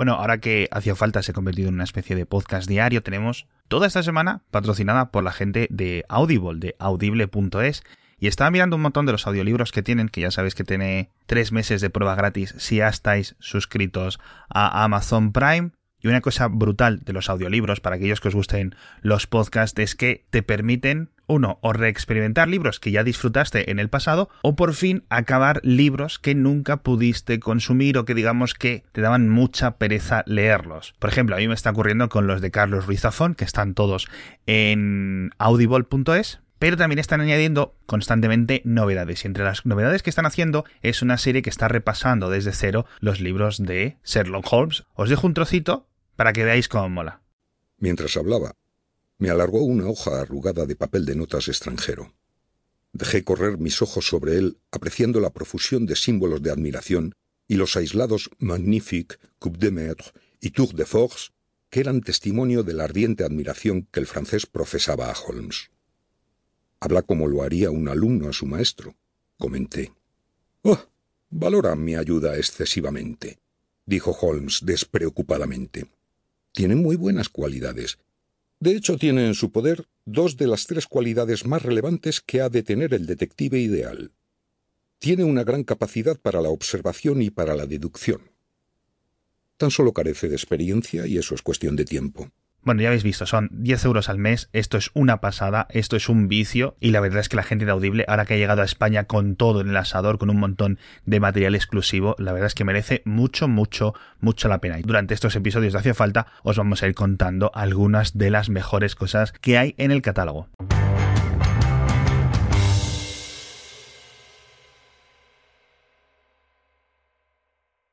Bueno, ahora que hacía falta se ha convertido en una especie de podcast diario, tenemos toda esta semana patrocinada por la gente de Audible, de audible.es. Y estaba mirando un montón de los audiolibros que tienen, que ya sabéis que tiene tres meses de prueba gratis si ya estáis suscritos a Amazon Prime. Y una cosa brutal de los audiolibros, para aquellos que os gusten los podcasts, es que te permiten, uno, o reexperimentar libros que ya disfrutaste en el pasado, o por fin acabar libros que nunca pudiste consumir o que digamos que te daban mucha pereza leerlos. Por ejemplo, a mí me está ocurriendo con los de Carlos Ruiz Zafón, que están todos en audible.es, pero también están añadiendo constantemente novedades. Y entre las novedades que están haciendo es una serie que está repasando desde cero los libros de Sherlock Holmes. Os dejo un trocito para que veáis cómo mola. Mientras hablaba, me alargó una hoja arrugada de papel de notas extranjero. Dejé correr mis ojos sobre él, apreciando la profusión de símbolos de admiración y los aislados Magnifique, Coupe de Maître y Tour de Force, que eran testimonio de la ardiente admiración que el francés profesaba a Holmes. Habla como lo haría un alumno a su maestro, comenté. Oh, valora mi ayuda excesivamente, dijo Holmes despreocupadamente. Tiene muy buenas cualidades. De hecho, tiene en su poder dos de las tres cualidades más relevantes que ha de tener el detective ideal. Tiene una gran capacidad para la observación y para la deducción. Tan solo carece de experiencia y eso es cuestión de tiempo. Bueno, ya habéis visto, son 10 euros al mes, esto es una pasada, esto es un vicio y la verdad es que la gente de Audible, ahora que ha llegado a España con todo en el asador, con un montón de material exclusivo, la verdad es que merece mucho, mucho, mucho la pena. Y durante estos episodios de Hacia Falta os vamos a ir contando algunas de las mejores cosas que hay en el catálogo.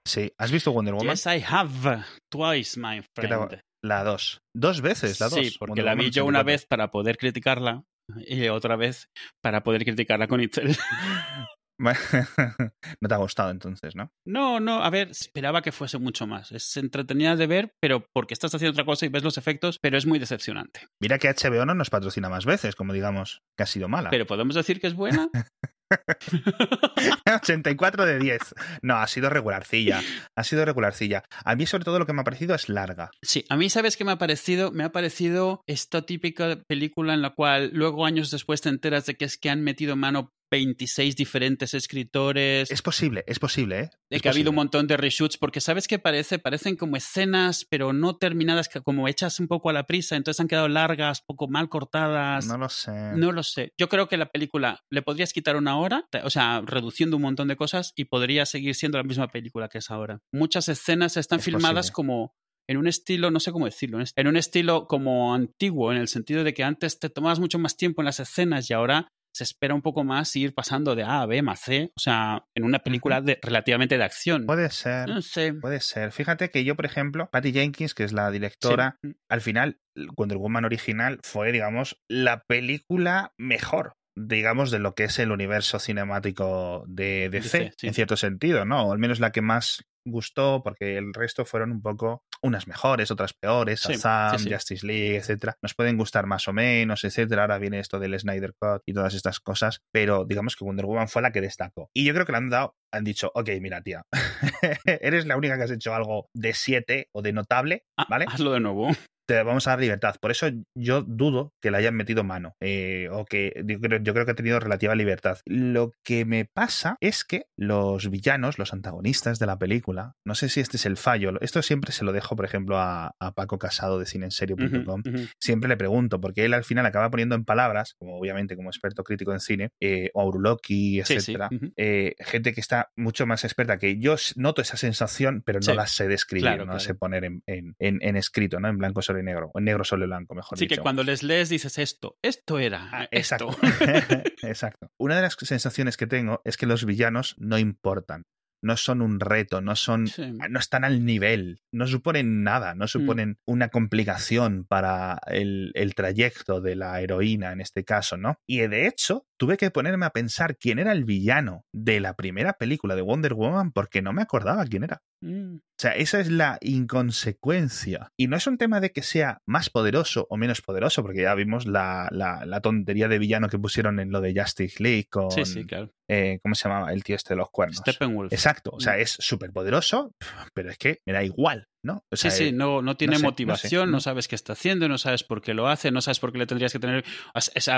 Sí, ¿has visto Wonder Woman? Yes, I have. Twice, my friend. La 2. Dos veces, la 2. Sí, porque la vi yo una vez para poder criticarla y otra vez para poder criticarla con Itzel. no te ha gustado entonces, ¿no? No, no, a ver, esperaba que fuese mucho más. Es entretenida de ver, pero porque estás haciendo otra cosa y ves los efectos, pero es muy decepcionante. Mira que HBO no nos patrocina más veces, como digamos que ha sido mala. Pero podemos decir que es buena. 84 de 10. No, ha sido regularcilla. Ha sido regularcilla. A mí, sobre todo, lo que me ha parecido es larga. Sí, a mí, ¿sabes qué me ha parecido? Me ha parecido esta típica película en la cual luego, años después, te enteras de que es que han metido mano 26 diferentes escritores. Es posible, es posible, ¿eh? De que ha habido un montón de reshoots, porque ¿sabes qué parece? Parecen como escenas, pero no terminadas, como hechas un poco a la prisa, entonces han quedado largas, poco mal cortadas. No lo sé. No lo sé. Yo creo que la película le podrías quitar una hora, o sea, reduciendo un montón de cosas, y podría seguir siendo la misma película que es ahora. Muchas escenas están filmadas como en un estilo, no sé cómo decirlo, en un estilo como antiguo, en el sentido de que antes te tomabas mucho más tiempo en las escenas y ahora se espera un poco más ir pasando de A a B más C, o sea, en una película de, relativamente de acción. Puede ser. No sé. Puede ser. Fíjate que yo, por ejemplo, Patty Jenkins, que es la directora, Sí. al final, Wonder Woman original fue, digamos, la película mejor digamos, de lo que es el universo cinemático de DC, sí. en cierto sentido, ¿no? O al menos la que más gustó, porque el resto fueron un poco unas mejores, otras peores, Sí, Shazam, sí, sí. Justice League, etcétera. Nos pueden gustar más o menos, etcétera. Ahora viene esto del Snyder Cut y todas estas cosas, pero digamos que Wonder Woman fue la que destacó. Y yo creo que le han dado, han dicho, ok, mira, tía, eres la única que has hecho algo de 7 o de notable, Ah, ¿vale? Hazlo de nuevo. te vamos a dar libertad. Por eso yo dudo que le hayan metido mano eh, o que yo creo, yo creo que ha tenido relativa libertad. Lo que me pasa es que los villanos, los antagonistas de la película, no sé si este es el fallo, esto siempre se lo dejo, por ejemplo, a, a Paco Casado de cineenserio.com. Ujú, ujú. Siempre le pregunto, porque él al final acaba poniendo en palabras, como obviamente como experto crítico en cine, eh, o Auruloki, Sí, sí, etcétera, ujú. eh, gente que está mucho más experta que yo noto esa sensación, pero no Sí, la sé describir, claro, no la sé poner en, en- en- en escrito, ¿no? En blanco sobre negro, o en negro sobre blanco, mejor Así dicho. que cuando les lees dices esto, esto era, Ah, esto. exacto. exacto. Una de las sensaciones que tengo es que los villanos no importan. No son un reto, no son, Sí. no están al nivel, no suponen nada, no suponen una complicación para el, el trayecto de la heroína en este caso, ¿no? Y de hecho, tuve que ponerme a pensar quién era el villano de la primera película de Wonder Woman porque no me acordaba quién era. Mm, O sea, esa es la inconsecuencia. Y no es un tema de que sea más poderoso o menos poderoso, porque ya vimos la, la- la tontería de villano que pusieron en lo de Justice League con. Sí, sí, claro. eh, ¿Cómo se llamaba? El tío este de los cuernos. Steppenwolf. Exacto. O sea, Mm. es súper poderoso, pero es que me da igual. ¿No? sí, sí, no, no tiene motivación, no, sabes qué está haciendo, no sabes por qué lo hace, no sabes por qué le tendrías que tener...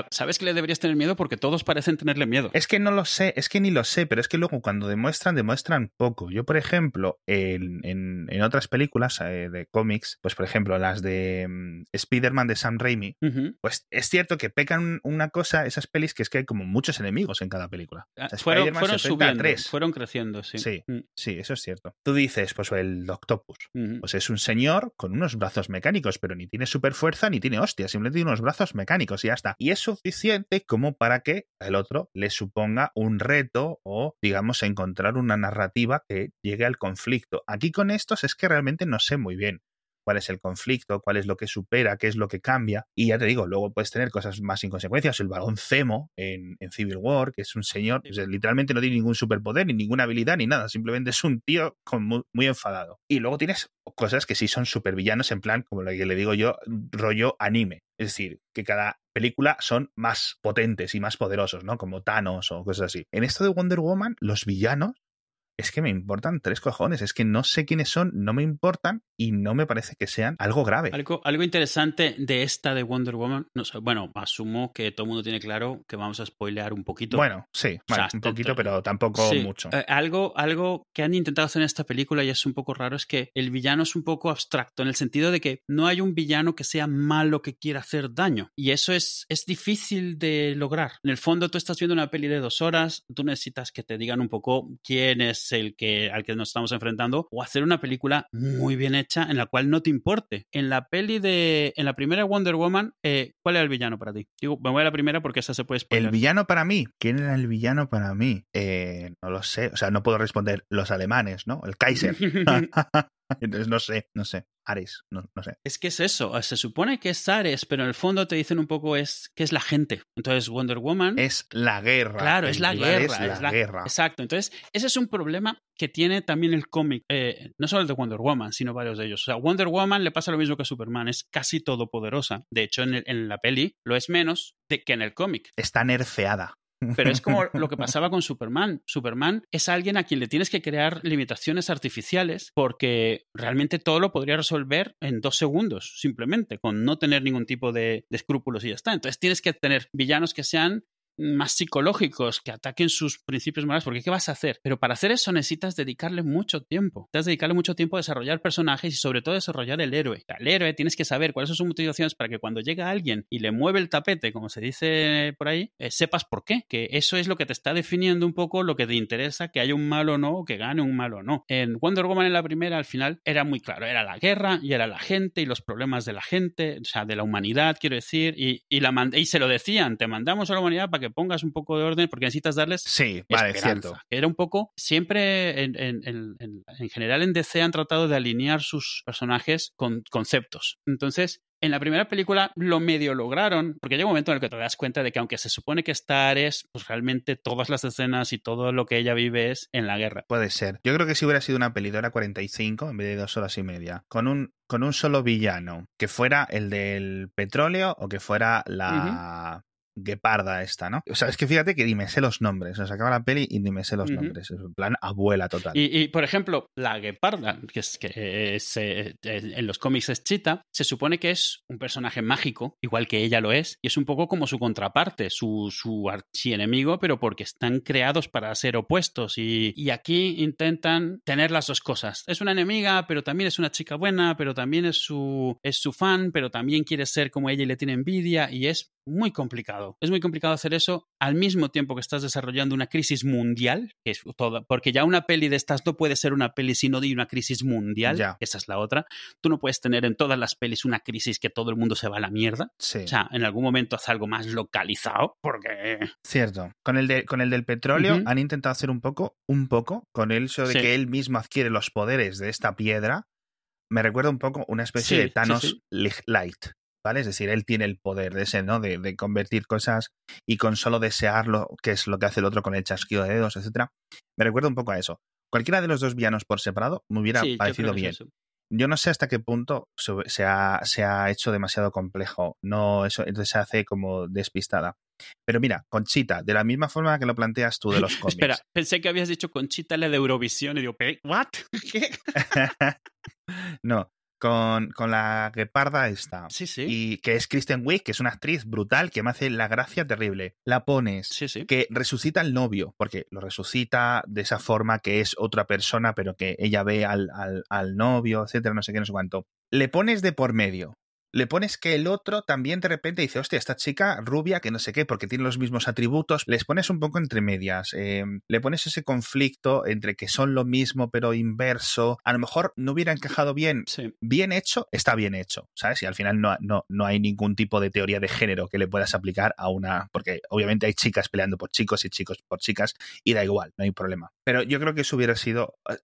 sabes que le deberías tener miedo porque todos parecen tenerle miedo. Es que no lo sé, es que ni lo sé, pero es que luego cuando demuestran, demuestran poco. Yo, por ejemplo, en, en, otras películas eh, de cómics, pues por ejemplo las de mm, Spider-Man de Sam Raimi, pues es cierto que pecan una cosa, esas pelis, que es que hay como muchos enemigos en cada película. Ah, fueron, fueron subiendo, fueron creciendo, sí. Sí, mm. sí, eso es cierto. Tú dices, pues el Octopus, pues es un señor con unos brazos mecánicos, pero ni tiene super fuerza ni tiene hostia, simplemente tiene unos brazos mecánicos y ya está. Y es suficiente como para que el otro le suponga un reto o, digamos, encontrar una narrativa que llegue al conflicto. Aquí con estos es que realmente no sé muy bien cuál es el conflicto, cuál es lo que supera, qué es lo que cambia. Y ya te digo, luego puedes tener cosas más sin consecuencias. El varón Zemo en, Civil War, que es un señor, literalmente no tiene ningún superpoder, ni ninguna habilidad, ni nada. Simplemente es un tío con muy, enfadado. Y luego tienes cosas que sí son supervillanos, en plan, como lo que le digo yo, rollo anime. Es decir, que cada película son más potentes y más poderosos, ¿no? Como Thanos o cosas así. En esto de Wonder Woman, los villanos es que me importan tres cojones, es que no sé quiénes son, no me importan y no me parece que sean algo grave. Algo, algo interesante de esta de Wonder Woman, no sé, bueno, asumo que todo el mundo tiene claro que vamos a spoilear un poquito. Bueno, sí, un poquito, pero tampoco mucho. Eh, algo, algo que han intentado hacer en esta película y es un poco raro es que el villano es un poco abstracto en el sentido de que no hay un villano que sea malo que quiera hacer daño y eso es, es difícil de lograr. En el fondo tú estás viendo una peli de dos horas, tú necesitas que te digan un poco quién es el que, al que nos estamos enfrentando, o hacer una película muy bien hecha en la cual no te importe. En la peli de, en la primera Wonder Woman, eh, ¿cuál era el villano para ti? Digo, me voy a la primera porque esa se puede spoiler. El villano para mí, ¿quién era el villano para mí? Eh, no lo sé, o sea, no puedo responder los alemanes, ¿no? El Kaiser. Entonces no sé, no sé. Ares, no, no, sé. Es que es eso, se supone que es Ares, pero en el fondo te dicen un poco es que es la gente. Entonces Wonder Woman... Es la guerra. Claro, es la guerra. Es la, guerra. Exacto, entonces ese es un problema que tiene también el cómic, eh, no solo el de Wonder Woman, sino varios de ellos. O sea, Wonder Woman le pasa lo mismo que a Superman, es casi todopoderosa. De hecho, en, en la peli lo es menos de que en el cómic. Está nerfeada. Pero es como lo que pasaba con Superman. Superman es alguien a quien le tienes que crear limitaciones artificiales porque realmente todo lo podría resolver en dos segundos, simplemente, con no tener ningún tipo de, escrúpulos y ya está. Entonces tienes que tener villanos que sean más psicológicos, que ataquen sus principios morales, porque ¿qué vas a hacer? Pero para hacer eso necesitas dedicarle mucho tiempo. Necesitas dedicarle mucho tiempo a desarrollar personajes y sobre todo desarrollar el héroe. El héroe tienes que saber cuáles son sus motivaciones para que cuando llega alguien y le mueve el tapete, como se dice por ahí, eh, sepas por qué. Que eso es lo que te está definiendo un poco lo que te interesa, que haya un malo o no, o que gane un malo o no. En Wonder Woman en la primera, al final, era muy claro, era la guerra y era la gente y los problemas de la gente, o sea, de la humanidad, quiero decir, y, y, la y se lo decían, te mandamos a la humanidad para que pongas un poco de orden porque necesitas darles sí, vale, cierto. Era un poco, siempre en, en, general en DC han tratado de alinear sus personajes con conceptos. Entonces, en la primera película lo medio lograron, porque llega un momento en el que te das cuenta de que aunque se supone que Star es, pues realmente todas las escenas y todo lo que ella vive es en la guerra. Puede ser. Yo creo que si hubiera sido una pelidora 45 en vez de dos horas y media, con un, con un solo villano, que fuera el del petróleo o que fuera la, gueparda esta, ¿no? O sea, es que fíjate que dime sé los nombres. O sea, acaba la peli y dime sé los nombres. Es un plan abuela total. Y, por ejemplo, la gueparda, que es que es, eh, en los cómics es Chita, se supone que es un personaje mágico, igual que ella lo es, y es un poco como su contraparte, su, su archienemigo, pero porque están creados para ser opuestos. Y, y aquí intentan tener las dos cosas. Es una enemiga, pero también es una chica buena, pero también es su, es su fan, pero también quiere ser como ella y le tiene envidia, y es muy complicado. Es muy complicado hacer eso al mismo tiempo que estás desarrollando una crisis mundial, que es toda, porque ya una peli de estas no puede ser una peli sino de una crisis mundial, esa es la otra. Tú no puedes tener en todas las pelis una crisis que todo el mundo se va a la mierda. O sea, en algún momento haz algo más localizado, porque... Cierto. Con el, de, con el del petróleo han intentado hacer un poco, un poco, con el hecho de que él mismo adquiere los poderes de esta piedra, me recuerda un poco una especie de Thanos Light. ¿Vale? Es decir, él tiene el poder de ese, ¿no? De, convertir cosas y con solo desearlo, que es lo que hace el otro con el chasquido de dedos, etcétera. Me recuerda un poco a eso. Cualquiera de los dos villanos por separado me hubiera parecido bien. yo no sé hasta qué punto se ha, se ha hecho demasiado complejo. No, eso entonces se hace como despistada. Pero mira, Conchita, de la misma forma que lo planteas tú de los cómics. Espera, pensé que habías dicho Conchita la de Eurovisión y digo, ¿what? ¿Qué? no, con, con la gueparda esta. Sí, sí. Y que es Kristen Wiig, que es una actriz brutal, que me hace la gracia terrible. La pones, Sí, sí. que resucita al novio, porque lo resucita de esa forma que es otra persona, pero que ella ve al, al, al novio, etcétera, no sé qué, no sé cuánto. Le pones de por medio le pones que el otro también de repente dice, hostia, esta chica rubia, que no sé qué, porque tiene los mismos atributos, les pones un poco entre medias, eh, le pones ese conflicto entre que son lo mismo pero inverso, a lo mejor no hubiera encajado bien, Sí. bien hecho, está bien hecho, ¿sabes? Y al final no, no, no hay ningún tipo de teoría de género que le puedas aplicar a una, porque obviamente hay chicas peleando por chicos y chicos por chicas, y da igual, no hay problema. Pero yo creo que eso hubiera sido eh,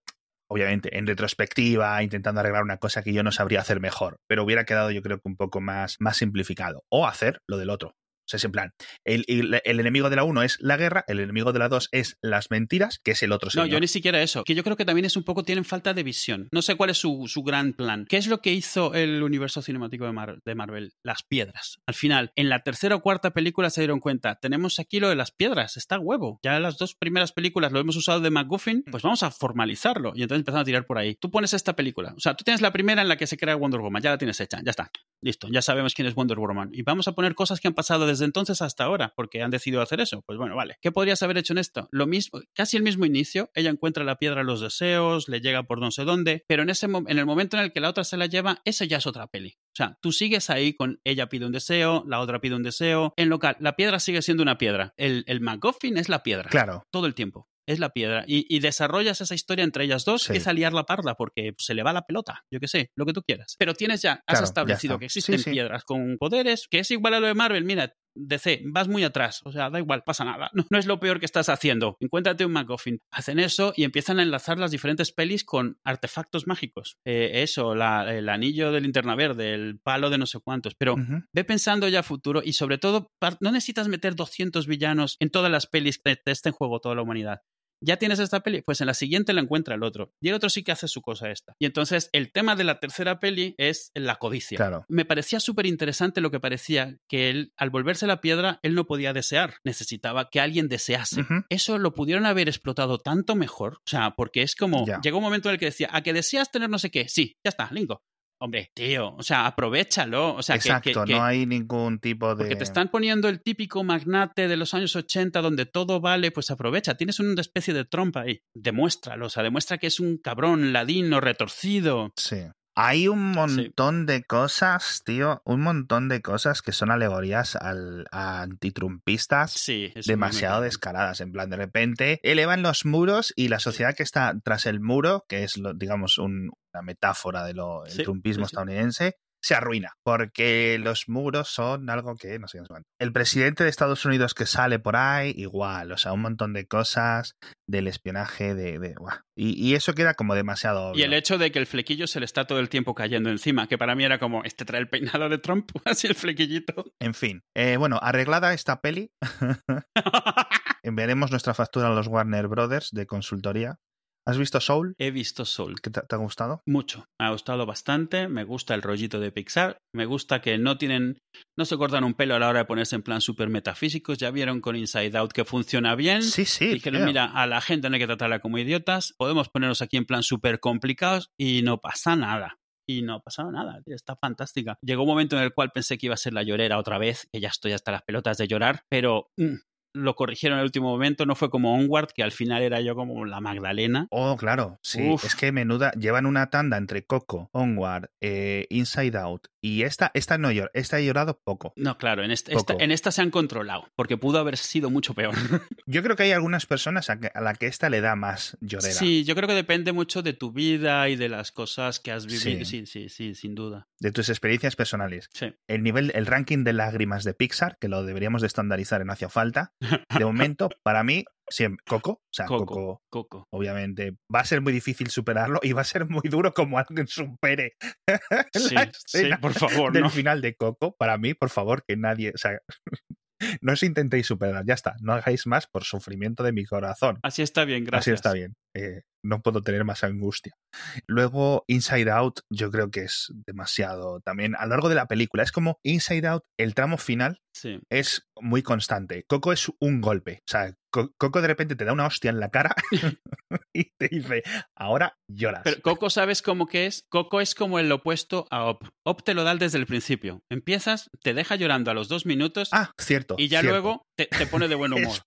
obviamente en retrospectiva, intentando arreglar una cosa que yo no sabría hacer mejor, pero hubiera quedado yo creo que un poco más, más simplificado. O hacer lo del otro. O sea, es en plan, el, el, el enemigo de la 1 es la guerra, el enemigo de la 2 es las mentiras, que es el otro señor. No, yo ni siquiera eso. Que yo creo que también es un poco, tienen falta de visión. No sé cuál es su, su gran plan. ¿Qué es lo que hizo el universo cinemático de, Mar de, Marvel? Las piedras. Al final, en la tercera o cuarta película se dieron cuenta, tenemos aquí lo de las piedras, está huevo. Ya las dos primeras películas lo hemos usado de McGuffin, pues vamos a formalizarlo. Y entonces empezaron a tirar por ahí. Tú pones esta película. O sea, tú tienes la primera en la que se crea Wonder Woman, ya la tienes hecha, ya está. Listo, ya sabemos quién es Wonder Woman. Y vamos a poner cosas que han pasado desde entonces hasta ahora, porque han decidido hacer eso. Pues bueno, vale. ¿Qué podrías haber hecho en esto? Lo mismo, casi el mismo inicio. Ella encuentra la piedra de los deseos, le llega por no sé dónde, pero en, ese, en el momento en el que la otra se la lleva, eso ya es otra peli. O sea, tú sigues ahí con ella pide un deseo, la otra pide un deseo. En local, la piedra sigue siendo una piedra. El, el MacGuffin es la piedra. Claro. Todo el tiempo es la piedra. Y, y, desarrollas esa historia entre ellas dos, sí. empieza a liar la parda porque se le va la pelota, yo qué sé, lo que tú quieras. Pero tienes ya, has claro, establecido ya que existen sí, sí. piedras con poderes, que es igual a lo de Marvel, mira. DC, vas muy atrás, o sea, da igual, pasa nada. No, no es lo peor que estás haciendo. Encuéntrate un MacGuffin. Hacen eso y empiezan a enlazar las diferentes pelis con artefactos mágicos. Eh, eso, la, el anillo de linterna verde, el palo de no sé cuántos. Pero Uh -huh. ve pensando ya a futuro y sobre todo, no necesitas meter 200 villanos en todas las pelis que esté en juego toda la humanidad ya tienes esta peli, pues en la siguiente la encuentra el otro. Y el otro sí que hace su cosa esta. Y entonces el tema de la tercera peli es la codicia. Claro. Me parecía súper interesante lo que parecía que él, al volverse la piedra, él no podía desear. Necesitaba que alguien desease. Uh -huh. Eso lo pudieron haber explotado tanto mejor. O sea, porque es como, Ya. llegó un momento en el que decía, a que deseas tener no sé qué. Sí, ya está, Lingo. Hombre, tío, o sea, aprovechalo. O sea, Exacto, que, que, no hay ningún tipo de. porque te están poniendo el típico magnate de los años 80 donde todo vale, pues aprovecha. Tienes una especie de trompa ahí. Demuéstralo, o sea, demuestra que es un cabrón, ladino, retorcido. Sí. Hay un montón de cosas, tío, un montón de cosas que son alegorías al, a antitrumpistas Sí, demasiado descaradas. En plan, de repente elevan los muros y la sociedad que está tras el muro, que es, lo- digamos, un- una metáfora del Sí, trumpismo estadounidense, se arruina porque los muros son algo que no sé. El presidente de Estados Unidos que sale por ahí, igual, o sea, un montón de cosas del espionaje, de. Y, y eso queda como demasiado obvio. Y el hecho de que el flequillo se le está todo el tiempo cayendo encima, que para mí era como, este trae el peinado de Trump, así el flequillito. En fin, eh, bueno, arreglada esta peli, enviaremos nuestra factura a los Warner Brothers de consultoría. ¿Has visto Soul? He visto Soul. ¿Qué te, te ha gustado? Mucho. Me ha gustado bastante. Me gusta el rollito de Pixar. Me gusta que no tienen. No se cortan un pelo a la hora de ponerse en plan súper metafísicos. Ya vieron con Inside Out que funciona bien. Sí, sí. Dijeron, mira, a la gente no hay que tratarla como idiotas. Podemos ponernos aquí en plan súper complicados y no pasa nada. Y no ha pasado nada, tío, está fantástica. Llegó un momento en el cual pensé que iba a ser la llorera otra vez, que ya estoy hasta las pelotas de llorar, pero mm, lo corrigieron en el último momento. No fue como Onward, que al final era yo como la Magdalena. Oh, claro, sí. Uf. Es que menuda. Llevan una tanda entre Coco, Onward, eh, Inside Out. Y esta, esta no llor, esta he llorado poco. No, claro, en esta, esta, en esta se han controlado, porque pudo haber sido mucho peor. Yo creo que hay algunas personas a, que- a la que esta le da más llorera. Sí, yo creo que depende mucho de tu vida y de las cosas que has vivido. Sí. Sí, sí, sí, sin duda. De tus experiencias personales. Sí. El nivel, el ranking de lágrimas de Pixar, que lo deberíamos de estandarizar en Hacia Falta. De momento, para mí, siempre. Coco. O sea, Coco. Coco Coco. obviamente va a ser muy difícil superarlo y va a ser muy duro como alguien supere Sí, la sí, por favor, del ¿no? final de Coco. Para mí, por favor, que nadie, o sea, no os intentéis superar, ya está, no hagáis más por sufrimiento de mi corazón. Así está bien, gracias. Así está bien. Eh, no puedo tener más angustia. Luego, Inside Out, yo creo que es demasiado también a lo largo de la película. Es como Inside Out, el tramo final es muy constante. Coco es un golpe. O sea, Coco de repente te da una hostia en la cara y te dice, ahora lloras. Pero Coco, ¿sabes cómo que es? Coco es como el opuesto a Op. Op te lo da desde el principio. Empiezas, te deja llorando a los dos minutos. Ah, cierto. Y ya luego te, pone de buen humor.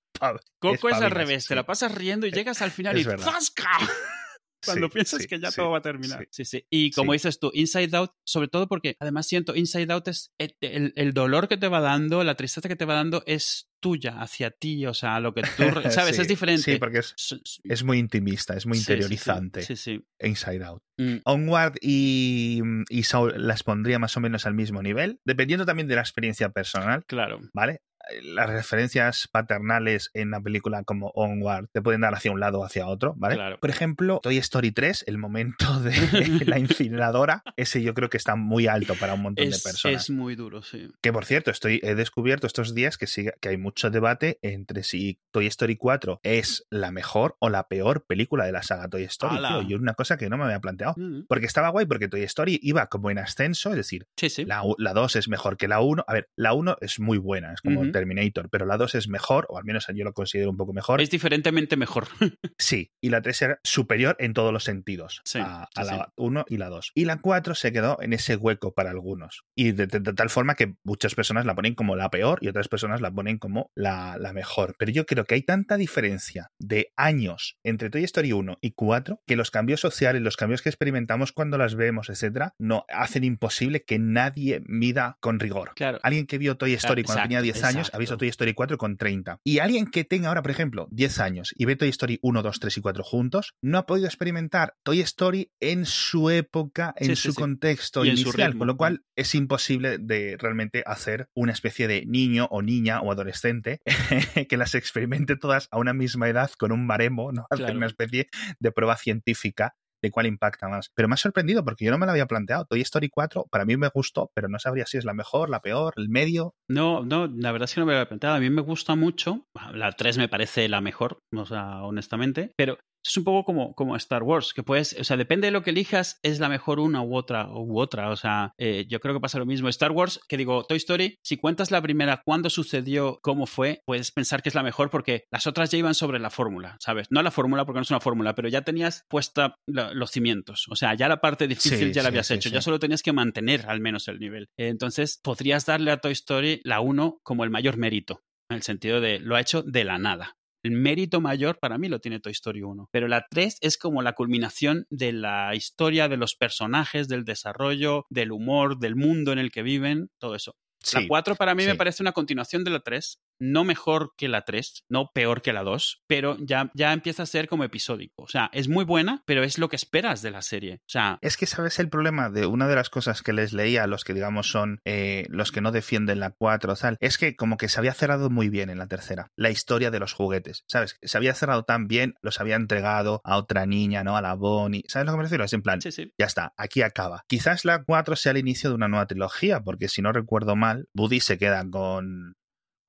Coco es, al revés, te la pasas riendo y llegas al final y ¡zasca! Cuando piensas que ya todo va a terminar. Sí, sí. Y como dices tú, Inside Out, sobre todo porque además siento Inside Out es el, el, dolor que te va dando, la tristeza que te va dando es tuya, hacia ti, o sea, lo que tú, ¿sabes? es diferente. Sí, porque es, es, muy intimista, es muy interiorizante. Sí, sí. Inside Out. Mm. Onward y, y Soul las pondría más o menos al mismo nivel, dependiendo también de la experiencia personal. Claro. ¿Vale? Las referencias paternales en la película como Onward te pueden dar hacia un lado o hacia otro, ¿vale? Por ejemplo, Toy Story 3, el momento de la incineradora, ese yo creo que está muy alto para un montón de personas. Es muy duro, sí. Que por cierto, estoy, he descubierto estos días que, que hay mucho debate entre si Toy Story 4 es la mejor o la peor película de la saga Toy Story. Tío, y una cosa que no me había planteado. Mm. Porque estaba guay, porque Toy Story iba como en ascenso, es decir, la 2 es mejor que la 1. A ver, la 1 es muy buena, es como Terminator, pero la 2 es mejor, o al menos yo lo considero un poco mejor. Es diferentemente mejor. sí, y la 3 era superior en todos los sentidos a, la 1 y la 2. Y la 4 se quedó en ese hueco para algunos. Y de, tal forma que muchas personas la ponen como la peor y otras personas la ponen como la, la mejor. Pero yo creo que hay tanta diferencia de años entre Toy Story 1 y 4 que los cambios sociales, los cambios que experimentamos cuando las vemos, etcétera, no hacen imposible que nadie mida con rigor. Claro. Alguien que vio Toy Story cuando tenía 10 años ha visto Toy Story 4 con 30. Y alguien que tenga ahora, por ejemplo, 10 años y ve Toy Story 1, 2, 3 y 4 juntos, no ha podido experimentar Toy Story en su época, en su contexto inicial, con lo cual es imposible de realmente hacer una especie de niño o niña o adolescente que las experimente todas a una misma edad con un baremo, ¿no? Hacer una especie de prueba científica de cuál impacta más. Pero me ha sorprendido porque yo no me lo había planteado. Toy Story 4 para mí me gustó, pero no sabría si es la mejor, la peor, el medio. No, no, la verdad es que no me lo había planteado. A mí me gusta mucho. La 3 me parece la mejor, o sea, honestamente. Pero es un poco como, como Star Wars, que puedes, o sea, depende de lo que elijas, es la mejor una u otra, u otra. O sea, eh, yo creo que pasa lo mismo. Star Wars, que digo, Toy Story, si cuentas la primera, cuándo sucedió, cómo fue, puedes pensar que es la mejor porque las otras ya iban sobre la fórmula, ¿sabes? No la fórmula porque no es una fórmula, pero ya tenías puesta los cimientos. O sea, ya la parte difícil ya la habías hecho, ya solo tenías que mantener al menos el nivel. Entonces, podrías darle a Toy Story la 1 como el mayor mérito, en el sentido de lo ha hecho de la nada el mérito mayor para mí lo tiene Toy Story 1. Pero la 3 es como la culminación de la historia, de los personajes, del desarrollo, del humor, del mundo en el que viven, todo eso. la 4 para mí me parece una continuación de la 3 no mejor que la 3, no peor que la 2, pero ya, ya empieza a ser como episódico. O sea, es muy buena, pero es lo que esperas de la serie. O sea. Es que, ¿sabes el problema de una de las cosas que les leía a los que, digamos, son eh, los que no defienden la 4 o tal? Es que como que se había cerrado muy bien en la tercera. La historia de los juguetes. ¿Sabes? Se había cerrado tan bien, los había entregado a otra niña, ¿no? A la Bonnie. ¿Sabes lo que me refiero? Es en plan, sí, sí. ya está, aquí acaba. Quizás la 4 sea el inicio de una nueva trilogía, porque si no recuerdo mal, Buddy se queda con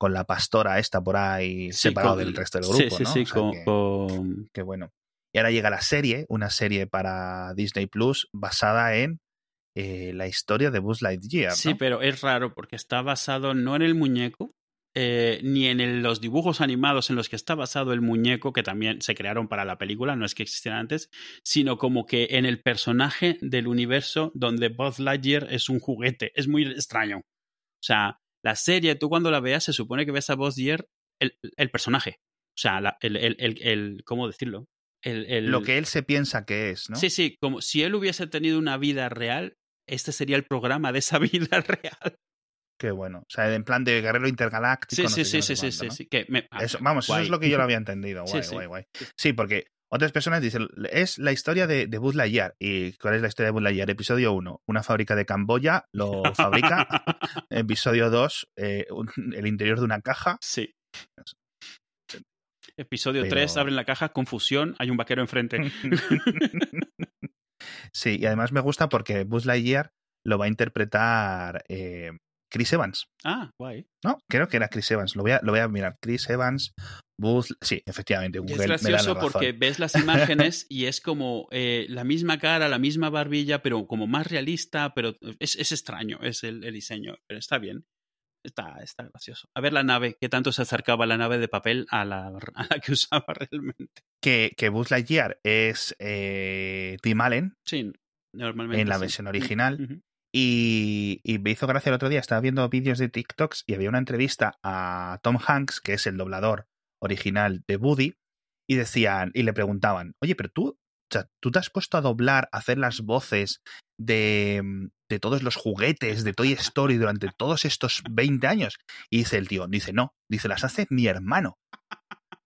con la pastora esta por ahí separado del resto del grupo, sí, ¿no? Sí, con, Qué bueno. Y ahora llega la serie, una serie para Disney Plus basada en eh, la historia de Buzz Lightyear. Sí, pero es raro porque está basado no en el muñeco, eh, ni en los dibujos animados en los que está basado el muñeco, que también se crearon para la película, no es que existieran antes, sino como que en el personaje del universo donde Buzz Lightyear es un juguete. Es muy extraño. O sea, la serie, tú cuando la veas, se supone que ves a Buzz el, el personaje. O sea, el, el, el, ¿cómo decirlo? Lo que él se piensa que es, ¿no? Sí, sí, como si él hubiese tenido una vida real, este sería el programa de esa vida real. Qué bueno. O sea, en plan de guerrero intergaláctico. Sí, sí, sí, sí, sí, Que ah, vamos, eso es lo que yo lo había entendido. Guay, guay, guay. Sí, porque otras personas dicen, es la historia de, de Buzz Lightyear. ¿Y cuál es la historia de Buzz Lightyear? Episodio 1, una fábrica de Camboya lo fabrica. Episodio 2, eh, el interior de una caja. Sí. Episodio 3, abren la caja, confusión, hay un vaquero enfrente. sí, y además me gusta porque Buzz Lightyear lo va a interpretar eh, Chris Evans. Ah, guay. No, creo que era Chris Evans. Lo voy a, lo voy a mirar. Chris Evans, Buzz. Sí, efectivamente. es gracioso porque ves las imágenes y es como eh, la misma cara, la misma barbilla, pero como más realista, pero es, es extraño, es el, el, diseño, pero está bien. Está, está gracioso. A ver la nave, qué tanto se acercaba la nave de papel a la, a la que usaba realmente. Que, que Buzz Lightyear es eh, Tim Allen. Sí, normalmente. En la sí. versión original. Y, me hizo gracia el otro día, estaba viendo vídeos de TikToks y había una entrevista a Tom Hanks, que es el doblador original de Woody, y decían, y le preguntaban, oye, pero tú, o sea, tú te has puesto a doblar, a hacer las voces de, de todos los juguetes de Toy Story durante todos estos 20 años. Y dice el tío, dice, no, dice, las hace mi hermano.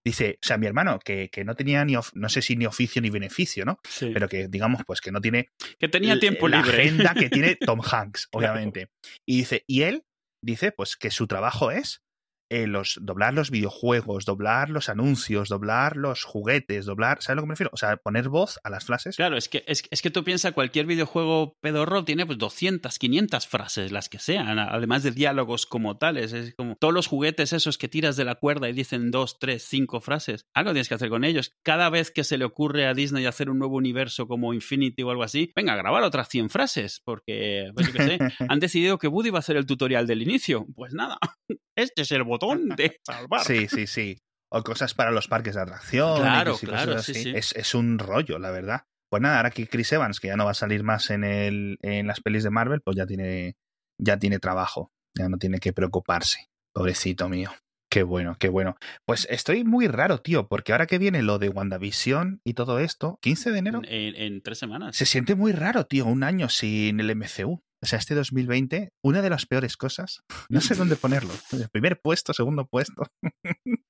Dice, o sea, mi hermano, que, que no tenía ni, of, no sé si ni oficio ni beneficio, ¿no? Sí. Pero que, digamos, pues que no tiene... Que tenía tiempo la libre. agenda que tiene Tom Hanks, obviamente. Claro. Y dice, y él dice, pues que su trabajo es eh, los, doblar los videojuegos, doblar los anuncios, doblar los juguetes, doblar, ¿sabes a lo que me refiero? O sea, poner voz a las frases. Claro, es que, es, es que tú piensas, cualquier videojuego pedorro tiene pues 200, 500 frases, las que sean, además de diálogos como tales. Es como todos los juguetes esos que tiras de la cuerda y dicen dos, tres, cinco frases. Algo tienes que hacer con ellos. Cada vez que se le ocurre a Disney hacer un nuevo universo como Infinity o algo así, venga, a grabar otras 100 frases, porque, pues yo qué sé, han decidido que Woody va a hacer el tutorial del inicio. Pues nada, este es el botón de salvar. Sí, sí, sí. O cosas para los parques de atracción. Claro, claro, sí, sí. Es, es, un rollo, la verdad. Pues nada, ahora que Chris Evans, que ya no va a salir más en, el, en las pelis de Marvel, pues ya tiene, ya tiene trabajo. Ya no tiene que preocuparse. Pobrecito mío. Qué bueno, qué bueno. Pues estoy muy raro, tío, porque ahora que viene lo de WandaVision y todo esto, 15 de enero. En, en tres semanas. Se siente muy raro, tío, un año sin el MCU. O sea, este 2020, una de las peores cosas, no sé dónde ponerlo. Primer puesto, segundo puesto.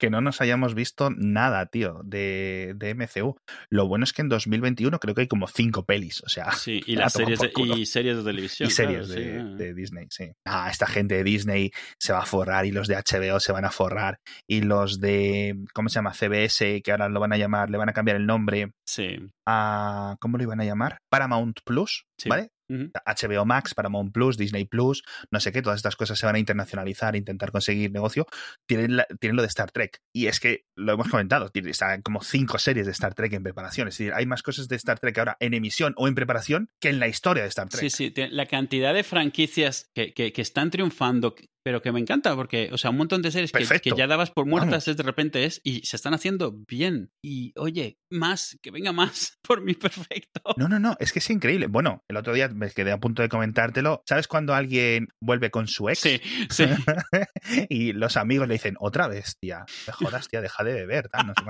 que no nos hayamos visto nada, tío, de, de, MCU. Lo bueno es que en 2021 creo que hay como cinco pelis, o sea. Sí, y las series de, y series de televisión. Y series claro, de, sí. de, Disney, sí. Ah, esta gente de Disney se va a forrar y los de HBO se van a forrar y los de, ¿cómo se llama? CBS, que ahora lo van a llamar, le van a cambiar el nombre. Sí. A, ¿cómo lo iban a llamar? Paramount Plus, sí. ¿vale? Uh -huh. HBO Max, Paramount Plus, Disney Plus, no sé qué, todas estas cosas se van a internacionalizar, intentar conseguir negocio, tienen, la, tienen lo de Star Trek. Y es que lo hemos comentado, tiene, están como cinco series de Star Trek en preparación. Es decir, hay más cosas de Star Trek ahora en emisión o en preparación que en la historia de Star Trek. Sí, sí, la cantidad de franquicias que, que, que están triunfando, pero que me encanta porque, o sea, un montón de series que, que, ya dabas por muertas es de repente es y se están haciendo bien. Y oye, más, que venga más por mí, perfecto. No, no, no, es que es increíble. Bueno, el otro día me quedé a punto de comentártelo. ¿Sabes cuando alguien vuelve con su ex? Sí, sí. y los amigos le dicen, otra vez, tía, jodas, tía, deja de beber, tal, no sé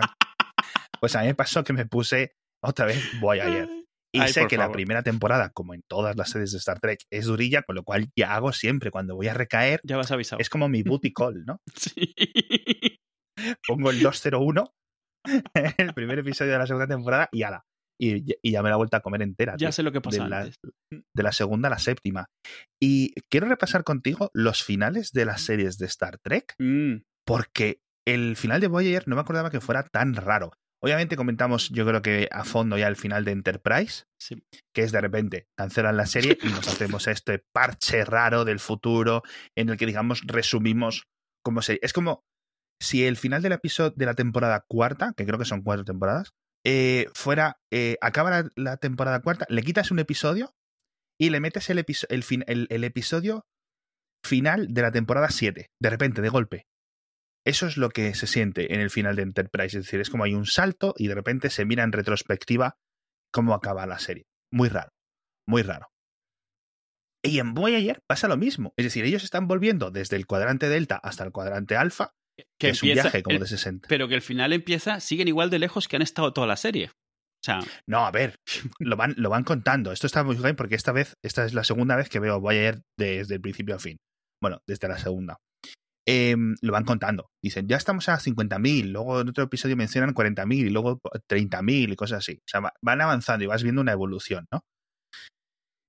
Pues a mí me pasó que me puse otra vez voy ayer. Y Ay, sé que favor. la primera temporada, como en todas las series de Star Trek, es durilla, con lo cual ya hago siempre cuando voy a recaer. Ya vas avisado. Es como mi booty call, ¿no? Sí. Pongo el 201, el primer episodio de la segunda temporada, y ala. Y, y ya me la he vuelto a comer entera. Ya tío, sé lo que pasa de la, de la segunda a la séptima. Y quiero repasar contigo los finales de las series de Star Trek, Mm, porque el final de Voyager no me acordaba que fuera tan raro. Obviamente comentamos, yo creo que a fondo ya el final de Enterprise, sí. que es de repente cancelan la serie y nos hacemos este parche raro del futuro en el que, digamos, resumimos cómo se... Es como si el final del episodio de la temporada cuarta, que creo que son cuatro temporadas, eh, fuera, eh, acaba la, la, temporada cuarta, le quitas un episodio y le metes el, episo el, fin el, el episodio final de la temporada 7, de repente, de golpe. Eso es lo que se siente en el final de Enterprise. Es decir, es como hay un salto y de repente se mira en retrospectiva cómo acaba la serie. Muy raro, muy raro. Y en Voyager pasa lo mismo. Es decir, ellos están volviendo desde el cuadrante delta hasta el cuadrante alfa, que, que es empieza, un viaje como el, de 60. Pero que el final empieza, siguen igual de lejos que han estado toda la serie. O sea... No, a ver, lo van, lo van contando. Esto está muy bien porque esta vez, esta es la segunda vez que veo Voyager desde el principio al fin. Bueno, desde la segunda eh, lo van contando. Dicen, ya estamos a 50.000, luego en otro episodio mencionan 40.000 y luego 30.000 y cosas así. O sea, van avanzando y vas viendo una evolución, ¿no?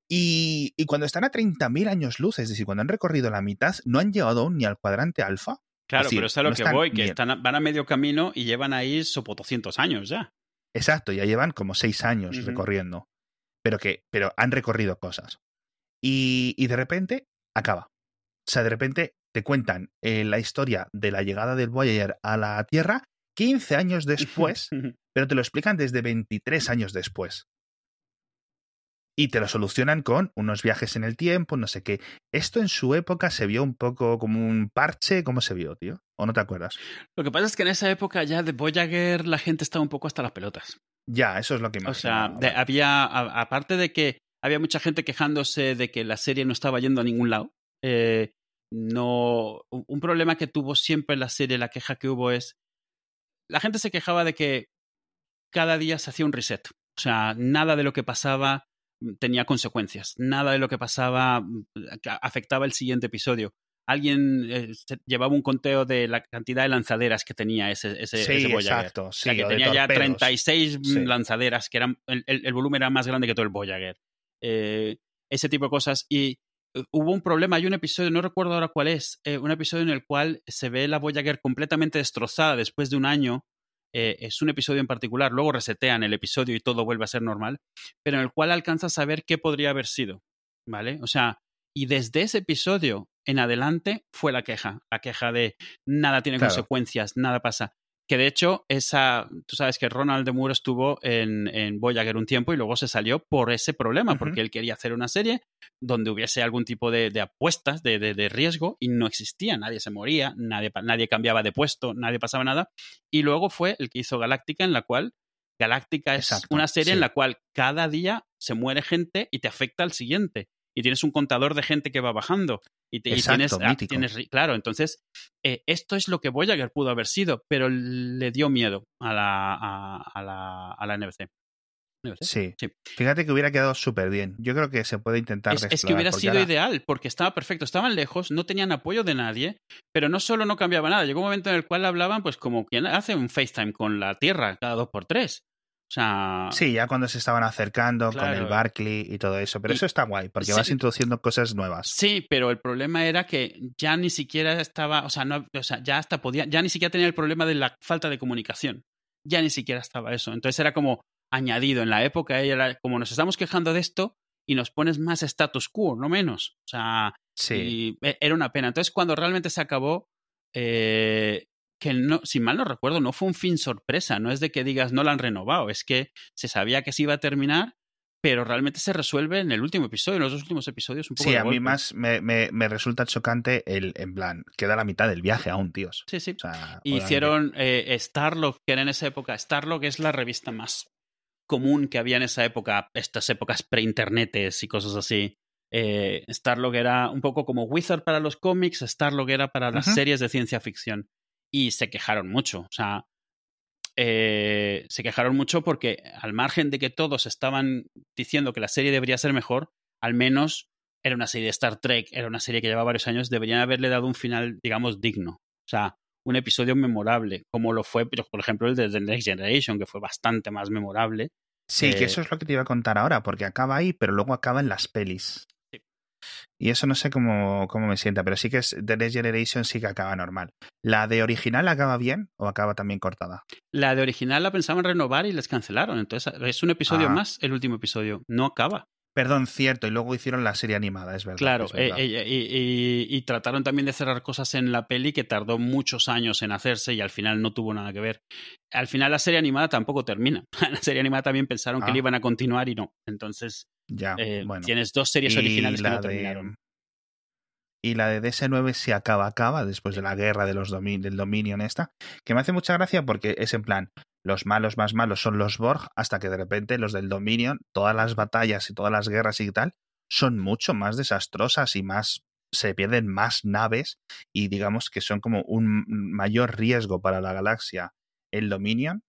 Y, y cuando están a 30.000 años luz, es decir, cuando han recorrido la mitad, no han llegado aún ni al cuadrante alfa. Claro, decir, pero es a lo no que voy, que están, van a medio camino y llevan ahí sopo 200 años ya. Exacto, ya llevan como 6 años uh -huh. recorriendo. Pero que pero han recorrido cosas. Y, y de repente acaba. O sea, de repente te cuentan eh, la historia de la llegada del Voyager a la Tierra 15 años después, pero te lo explican desde 23 años después. Y te lo solucionan con unos viajes en el tiempo, no sé qué. Esto en su época se vio un poco como un parche. ¿Cómo se vio, tío? ¿O no te acuerdas? Lo que pasa es que en esa época ya de Voyager la gente estaba un poco hasta las pelotas. Ya, eso es lo que imagino. O sea, había, aparte de que había mucha gente quejándose de que la serie no estaba yendo a ningún lado, eh, no. Un problema que tuvo siempre la serie, la queja que hubo es. La gente se quejaba de que cada día se hacía un reset. O sea, nada de lo que pasaba mm, tenía consecuencias. Nada de lo que pasaba mm, afectaba el siguiente episodio. Alguien eh, llevaba un conteo de la cantidad de lanzaderas que tenía ese, ese, sí, Exacto, o sea, que tenía ya 36 lanzaderas, que eran, el, volumen era más grande que todo el Voyager. Eh, ese tipo de cosas. Y hubo un problema, hay un episodio, no recuerdo ahora cuál es, eh, un episodio en el cual se ve la Voyager completamente destrozada después de un año. Eh, es un episodio en particular, luego resetean el episodio y todo vuelve a ser normal, pero en el cual alcanzas a ver qué podría haber sido, ¿vale? O sea, y desde ese episodio en adelante fue la queja, la queja de nada tiene consecuencias, nada pasa. Que de hecho, esa, tú sabes que Ronald de Moore estuvo en, en Voyager un tiempo y luego se salió por ese problema, porque él quería hacer una serie donde hubiese algún tipo de, apuestas, de, de, riesgo, y no existía. Nadie se moría, nadie, nadie cambiaba de puesto, nadie pasaba nada. Y luego fue el que hizo Galáctica, en la cual Galáctica es una serie en la cual cada día se muere gente y te afecta al siguiente y tienes un contador de gente que va bajando. Y, tienes, ah, tienes, claro, entonces eh, esto es lo que Voyager pudo haber sido, pero le dio miedo a la, a, la, a la NBC. Sí. Fíjate que hubiera quedado súper bien. Yo creo que se puede intentar. Es, es que hubiera sido ideal, porque estaba perfecto. Estaban lejos, no tenían apoyo de nadie, pero no solo no cambiaba nada. Llegó un momento en el cual hablaban, pues como quien hace un FaceTime con la Tierra cada dos por tres. O sea. Sí, ya cuando se estaban acercando con el Barclay y todo eso. Pero eso está guay, porque vas introduciendo cosas nuevas. Sí, pero el problema era que ya ni siquiera estaba. O sea, no, o sea, ya hasta podía. Ya ni siquiera tenía el problema de la falta de comunicación. Ya ni siquiera estaba eso. Entonces era como añadido en la época. Era como nos estamos quejando de esto y nos pones más status quo, no menos. O sea, sí. E, era una pena. Entonces, cuando realmente se acabó, eh, que no, si mal no recuerdo, no fue un fin sorpresa, no es de que digas no la han renovado, es que se sabía que se iba a terminar, pero realmente se resuelve en el último episodio, en los dos últimos episodios un poco. Sí, a mí más me, me, resulta chocante el, en plan, queda la mitad del viaje aún, tíos. Sí, sí. Hicieron eh, Starlock, que era en esa época, Starlock es la revista más común que había en esa época, estas épocas pre-internetes y cosas así. Eh, Starlog era un poco como Wizard para los cómics, Starlog era para las series de ciencia ficción y se quejaron mucho. O sea, eh, se quejaron mucho porque al margen de que todos estaban diciendo que la serie debería ser mejor, al menos era una serie de Star Trek, era una serie que llevaba varios años, deberían haberle dado un final, digamos, digno. O sea, un episodio memorable, como lo fue, por ejemplo, el de The Next Generation, que fue bastante más memorable. Sí, que eh, eso es lo que te iba a contar ahora, porque acaba ahí, pero luego acaba en las pelis. Y eso no sé cómo, cómo me sienta, pero sí que es The Next Generation sí que acaba normal. ¿La de original acaba bien o acaba también cortada? La de original la pensaban renovar y les cancelaron. Entonces es un episodio ah. más, el último episodio. No acaba. Perdón, cierto, y luego hicieron la serie animada, es verdad. Claro, eh, eh, y, trataron también de cerrar cosas en la peli que tardó muchos años en hacerse y al final no tuvo nada que ver. Al final la serie animada tampoco termina. la serie animada también pensaron que le ah. iban a continuar y no. Entonces, ya, eh, bueno. tienes dos series originales que no terminaron. Y la de DS9 se acaba, acaba, después de la guerra de los del dominio en esta, que me hace mucha gracia porque es en plan, los malos más malos son los Borg, hasta que de repente los del Dominion, todas las batallas y todas las guerras y tal, son mucho más desastrosas y más se pierden más naves y digamos que son como un mayor riesgo para la galaxia el Dominion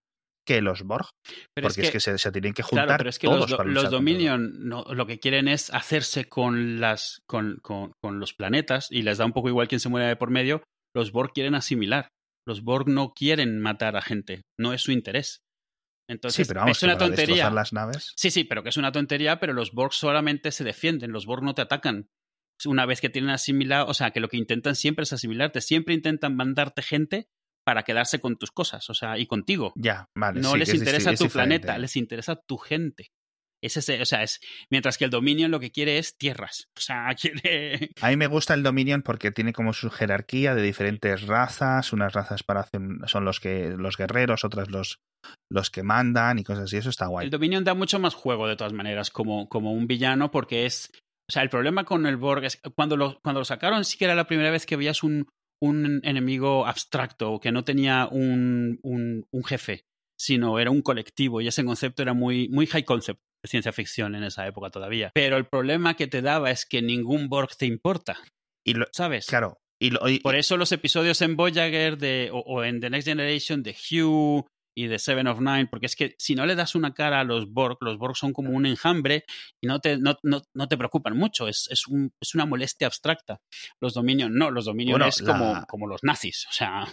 que los Borg. porque es que, se, tienen que juntar pero es que todos los, los Dominion lo que quieren es hacerse con las con, con, con, los planetas y les da un poco igual quién se muere de por medio. Los Borg quieren asimilar. Los Borg no quieren matar a gente, no es su interés. Entonces, sí, pero es una tontería. Las naves. Sí, sí, pero que es una tontería, pero los Borg solamente se defienden, los Borg no te atacan. Una vez que tienen asimilado, o sea, que lo que intentan siempre es asimilarte, siempre intentan mandarte gente para quedarse con tus cosas, o sea, y contigo. Ya, vale. No les interesa tu planeta, les interesa tu gente. Es ese, o sea, es mientras que el Dominion lo que quiere es tierras. O sea, quiere. A mí me gusta el Dominion porque tiene como su jerarquía de diferentes razas. Unas razas para hacer, son los que los guerreros, otras los los que mandan y cosas así. Eso está guay. El Dominion da mucho más juego de todas maneras como, como un villano porque es. O sea, el problema con el Borg es cuando lo, cuando lo sacaron sí que era la primera vez que veías un, un enemigo abstracto que no tenía un, un, un jefe sino era un colectivo y ese concepto era muy, muy high concept de ciencia ficción en esa época todavía. Pero el problema que te daba es que ningún Borg te importa. Y lo, ¿Sabes? Claro. Y, Por eso los episodios en Voyager de, o, en The Next Generation de Hugh y de Seven of Nine, porque es que si no le das una cara a los Borg, los Borg son como un enjambre y no te, no, no, te preocupan mucho, es, es, un, es, una molestia abstracta. Los Dominion no, los Dominion es como, como los nazis, o sea...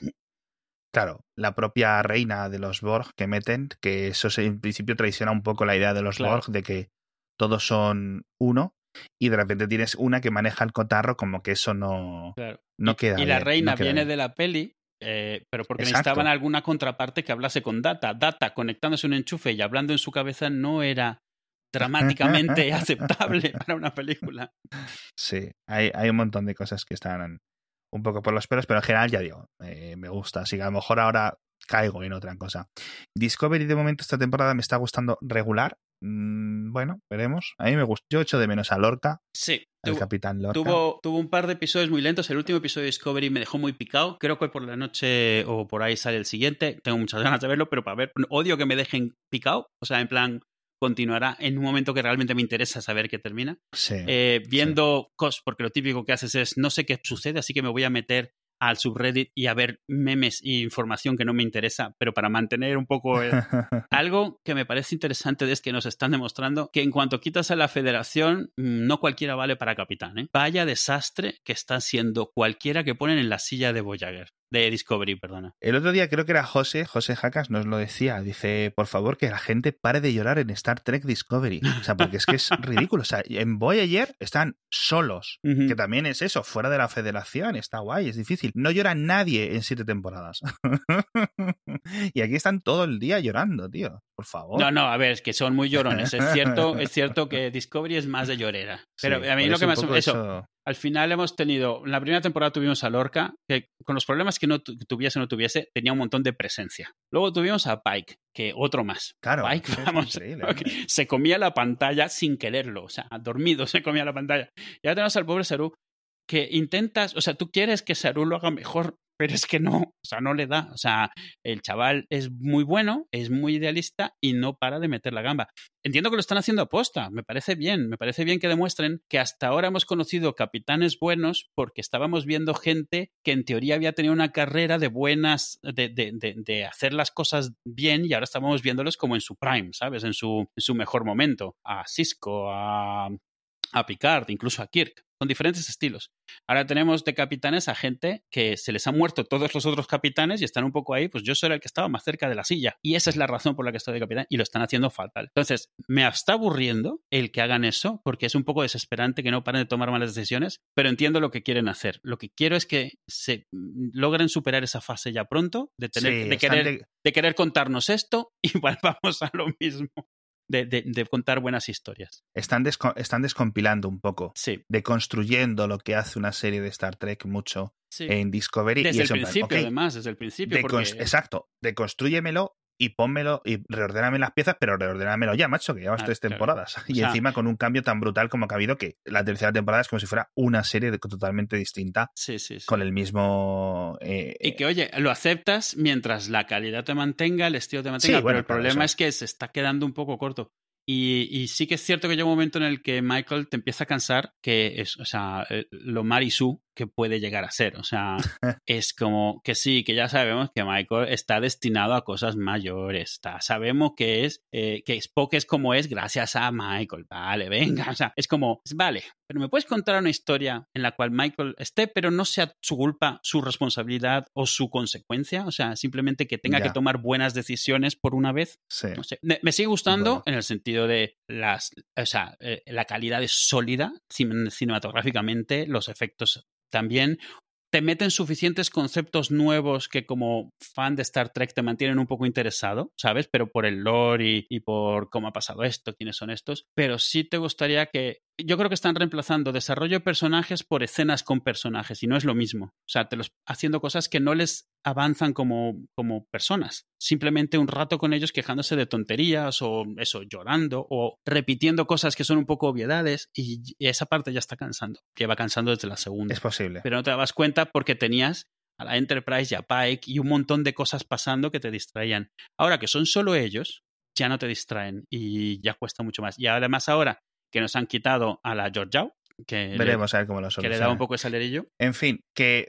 Claro, la propia reina de los Borg que meten, que eso en principio traiciona un poco la idea de los Borg de que todos son uno y de repente tienes una que maneja el cotarro como que eso no, no queda. Y, la reina viene de la peli, eh, pero porque necesitaban alguna contraparte que hablase con Data. Data conectándose un enchufe y hablando en su cabeza no era dramáticamente aceptable para una película. Sí, hay, hay un montón de cosas que están un poco por los pelos, pero en general ya digo, eh, me gusta. Así que a lo mejor ahora caigo en otra cosa. Discovery de momento esta temporada me está gustando regular. Mm, bueno, veremos. A mí me gustó. Yo echo de menos a Lorca. Sí. El capitán Lorca. Tuvo, tuvo un par de episodios muy lentos. El último episodio de Discovery me dejó muy picado. Creo que por la noche o por ahí sale el siguiente. Tengo muchas ganas de verlo, pero para ver, odio que me dejen picado. O sea, en plan, continuará en un momento que realmente me interesa saber qué termina. Sí, eh, viendo cosas, porque lo típico que haces es no sé qué sucede, así que me voy a meter al subreddit y a ver memes e información que no me interesa, pero para mantener un poco algo que me parece interesante es que nos están demostrando que en cuanto quitas a la federación, mm, no cualquiera vale para capitán. ¿eh? Vaya desastre que está siendo cualquiera que ponen en la silla de Voyager de Discovery, perdona. El otro día creo que era José, José Jacas nos lo decía, dice, por favor que la gente pare de llorar en Star Trek Discovery. O sea, porque es que es ridículo. O sea, en Voyager están solos, que también es eso, fuera de la federación, está guay, es difícil. No llora nadie en siete temporadas. y aquí están todo el día llorando, tío. Por favor. No, no, a ver, es que son muy llorones. Es cierto, es cierto que Discovery es más de llorera. Pero a mí lo que más... Eso, al final hemos tenido, en la primera temporada tuvimos a Lorca, que con los problemas que no tuviese o no tuviese, tenía un montón de presencia. Luego tuvimos a Pike, que otro más. Claro, Pike, vamos, se comía la pantalla sin quererlo, o sea, dormido se comía la pantalla. Y ahora tenemos al pobre Saru, que intentas, o sea, tú quieres que Saru lo haga mejor, pero es que no, o sea, no le da. O sea, el chaval es muy bueno, es muy idealista y no para de meter la gamba. Entiendo que lo están haciendo aposta, me parece bien, me parece bien que demuestren que hasta ahora hemos conocido capitanes buenos porque estábamos viendo gente que en teoría había tenido una carrera de buenas, de, de, de, hacer las cosas bien y ahora estamos viéndolos como en su prime, ¿sabes? En su, en su mejor momento. A Cisco, a, a Picard, incluso a Kirk con diferentes estilos. Ahora tenemos de capitanes a gente que se les han muerto todos los otros capitanes y están un poco ahí, pues yo soy el que estaba más cerca de la silla. Y esa es la razón por la que estoy de capitán y lo están haciendo fatal. Entonces, me está aburriendo el que hagan eso porque es un poco desesperante que no paren de tomar malas decisiones, pero entiendo lo que quieren hacer. Lo que quiero es que se logren superar esa fase ya pronto de tener de querer de... querer contarnos esto y volvamos a lo mismo de, contar buenas historias. Están, están descompilando un poco, sí. deconstruyendo lo que hace una serie de Star Trek mucho en Discovery. Desde el principio, además, desde el principio. Exacto, deconstruyemelo y pónmelo y reordéname las piezas, pero reordénamelo ya, macho, que llevas ah, tres temporadas. y encima con un cambio tan brutal como que ha habido que la tercera temporada es como si fuera una serie totalmente distinta. Sí, sí, Con el mismo. Eh, y que, oye, lo aceptas mientras la calidad te mantenga, el estilo te mantenga, pero el problema es que se está quedando un poco corto. Y, sí que es cierto que llega un momento en el que Michael te empieza a cansar que es, o sea, eh, lo Marisu que puede llegar a ser. O sea, es como que sí, que ya sabemos que Michael está destinado a cosas mayores. Está, sabemos que es, eh, que Spock es como es gracias a Michael. Vale, venga. O sea, es como, vale, pero ¿me puedes contar una historia en la cual Michael esté, pero no sea su culpa, su responsabilidad o su consecuencia? O sea, simplemente que tenga que tomar buenas decisiones por una vez. Sí. me, sigue gustando en el sentido de las, o sea, eh, la calidad es sólida cinematográficamente, los efectos también te meten suficientes conceptos nuevos que como fan de Star Trek te mantienen un poco interesado, ¿sabes? Pero por el lore y, por cómo ha pasado esto, quiénes son estos. Pero sí te gustaría que... Yo creo que están reemplazando desarrollo de personajes por escenas con personajes y no es lo mismo. O sea, te los haciendo cosas que no les avanzan como, como personas. Simplemente un rato con ellos quejándose de tonterías o eso, llorando o repitiendo cosas que son un poco obviedades y esa parte ya está cansando. Lleva cansando desde la segunda. Es posible. Pero no te dabas cuenta porque tenías a la Enterprise y a Pike y un montón de cosas pasando que te distraían. Ahora que son solo ellos, ya no te distraen y ya cuesta mucho más. Y además ahora que nos han quitado a la Georgiou, que Veremos a ver cómo lo Que le da un poco ese alerillo. En fin, que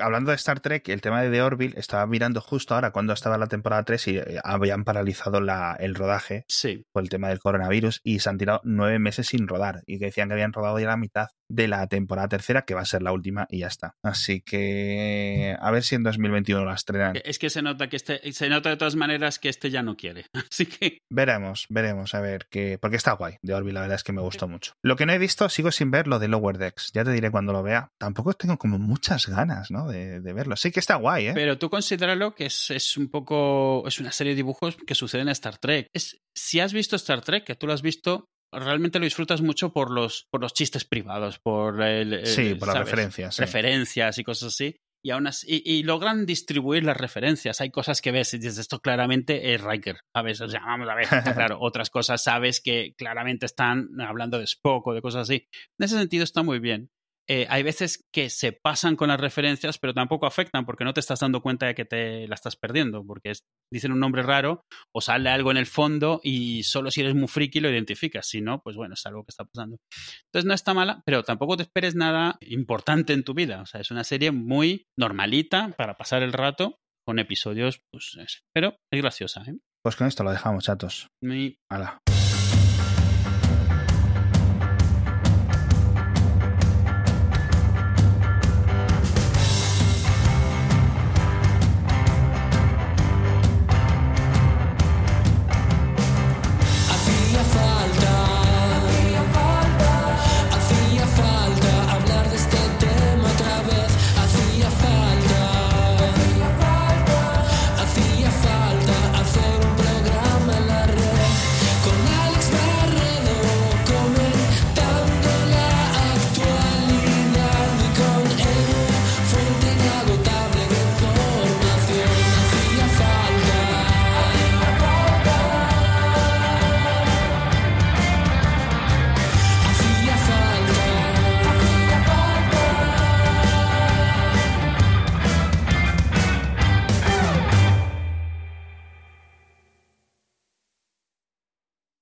hablando de Star Trek, el tema de The Orville, estaba mirando justo ahora cuando estaba la temporada 3 y eh, habían paralizado la, el rodaje sí. por el tema del coronavirus y se han tirado nueve meses sin rodar y que decían que habían rodado ya la mitad de la temporada tercera, que va a ser la última y ya está. Así que a ver si en 2021 la estrenan. Es que se nota que este, se nota de todas maneras que este ya no quiere. Así que. Veremos, veremos, a ver qué. Porque está guay. De Orville, la verdad es que me gustó mucho. Lo que no he visto, sigo sin ver lo de Lower Decks. Ya te diré cuando lo vea. Tampoco tengo como muchas ganas, ¿no? De, verlo. Sí que está guay, ¿eh? Pero tú considéralo que es, es, un poco. Es una serie de dibujos que suceden en Star Trek. Es, si has visto Star Trek, que tú lo has visto, realmente lo disfrutas mucho por los, por los chistes privados, por el, sí, por las referencias, referencias y cosas así. Y, aún así, y, logran distribuir las referencias. Hay cosas que ves y dices, esto claramente es Riker. A veces, o sea, vamos a ver, claro, otras cosas sabes que claramente están hablando de Spock o de cosas así. En ese sentido está muy bien. Eh, hay veces que se pasan con las referencias, pero tampoco afectan porque no te estás dando cuenta de que te la estás perdiendo, porque dicen un nombre raro o sale algo en el fondo y solo si eres muy friki lo identificas, si no, pues bueno, es algo que está pasando. Entonces no está mala, pero tampoco te esperes nada importante en tu vida, o sea, es una serie muy normalita para pasar el rato con episodios, pues, pero es graciosa. ¿eh? Pues con esto lo dejamos, chatos. Muy... Hala.